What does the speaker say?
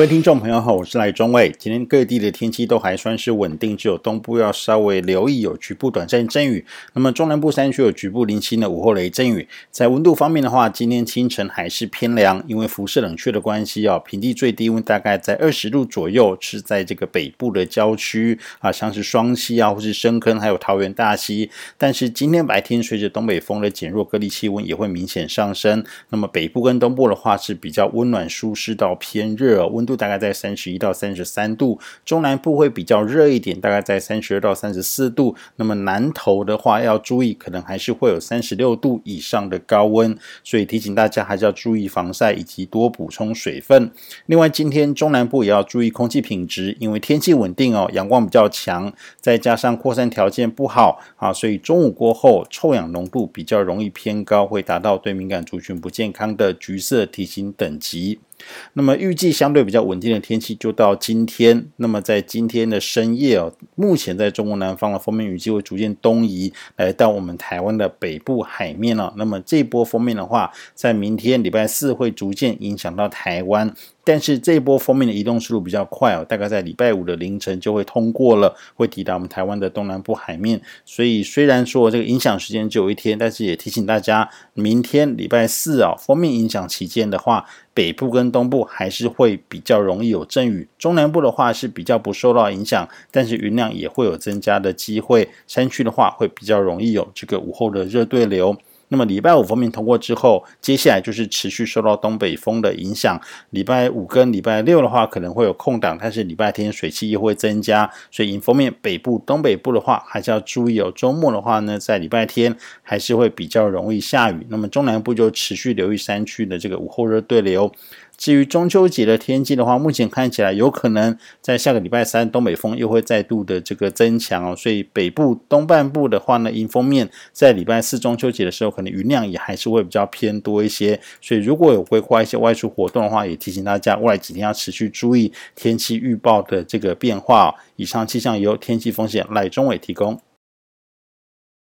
各位听众朋友好，我是赖中卫。今天各地的天气都还算是稳定，只有东部要稍微留意有局部短暂阵雨。那么中南部山区有局部零星的午后雷阵雨。在温度方面的话，今天清晨还是偏凉，因为辐射冷却的关系啊，平地最低温大概在二十度左右，是在这个北部的郊区啊，像是双溪啊，或是深坑，还有桃园大溪。但是今天白天随着东北风的减弱，各地气温也会明显上升。那么北部跟东部的话是比较温暖舒适到偏热，温度大概在三十一到三十三度，中南部会比较热一点，大概在三十二到三十四度。那么南投的话要注意，可能还是会有三十六度以上的高温，所以提醒大家还是要注意防晒以及多补充水分。另外，今天中南部也要注意空气品质，因为天气稳定哦，阳光比较强，再加上扩散条件不好啊，所以中午过后臭氧浓度比较容易偏高，会达到对敏感族群不健康的橘色提醒等级。那么预计相对比较稳定的天气就到今天。那么在今天的深夜哦，目前在中国南方的锋面雨季会逐渐东移，来到我们台湾的北部海面了。那么这波锋面的话，在明天礼拜四会逐渐影响到台湾。但是这一波锋面的移动速度比较快哦，大概在礼拜五的凌晨就会通过了，会抵达我们台湾的东南部海面。所以虽然说这个影响时间只有一天，但是也提醒大家，明天礼拜四啊，锋面影响期间的话，北部跟东部还是会比较容易有阵雨，中南部的话是比较不受到影响，但是云量也会有增加的机会。山区的话会比较容易有这个午后的热对流。那么礼拜五封面通过之后，接下来就是持续受到东北风的影响。礼拜五跟礼拜六的话可能会有空档，但是礼拜天水汽又会增加，所以迎风面北部、东北部的话还是要注意哦。周末的话呢，在礼拜天还是会比较容易下雨。那么中南部就持续留意山区的这个午后热对流。至于中秋节的天气的话，目前看起来有可能在下个礼拜三，东北风又会再度的这个增强哦，所以北部东半部的话呢，迎风面在礼拜四中秋节的时候，可能云量也还是会比较偏多一些。所以如果有规划一些外出活动的话，也提醒大家未来几天要持续注意天气预报的这个变化。哦以上气象由天气风险赖中伟提供。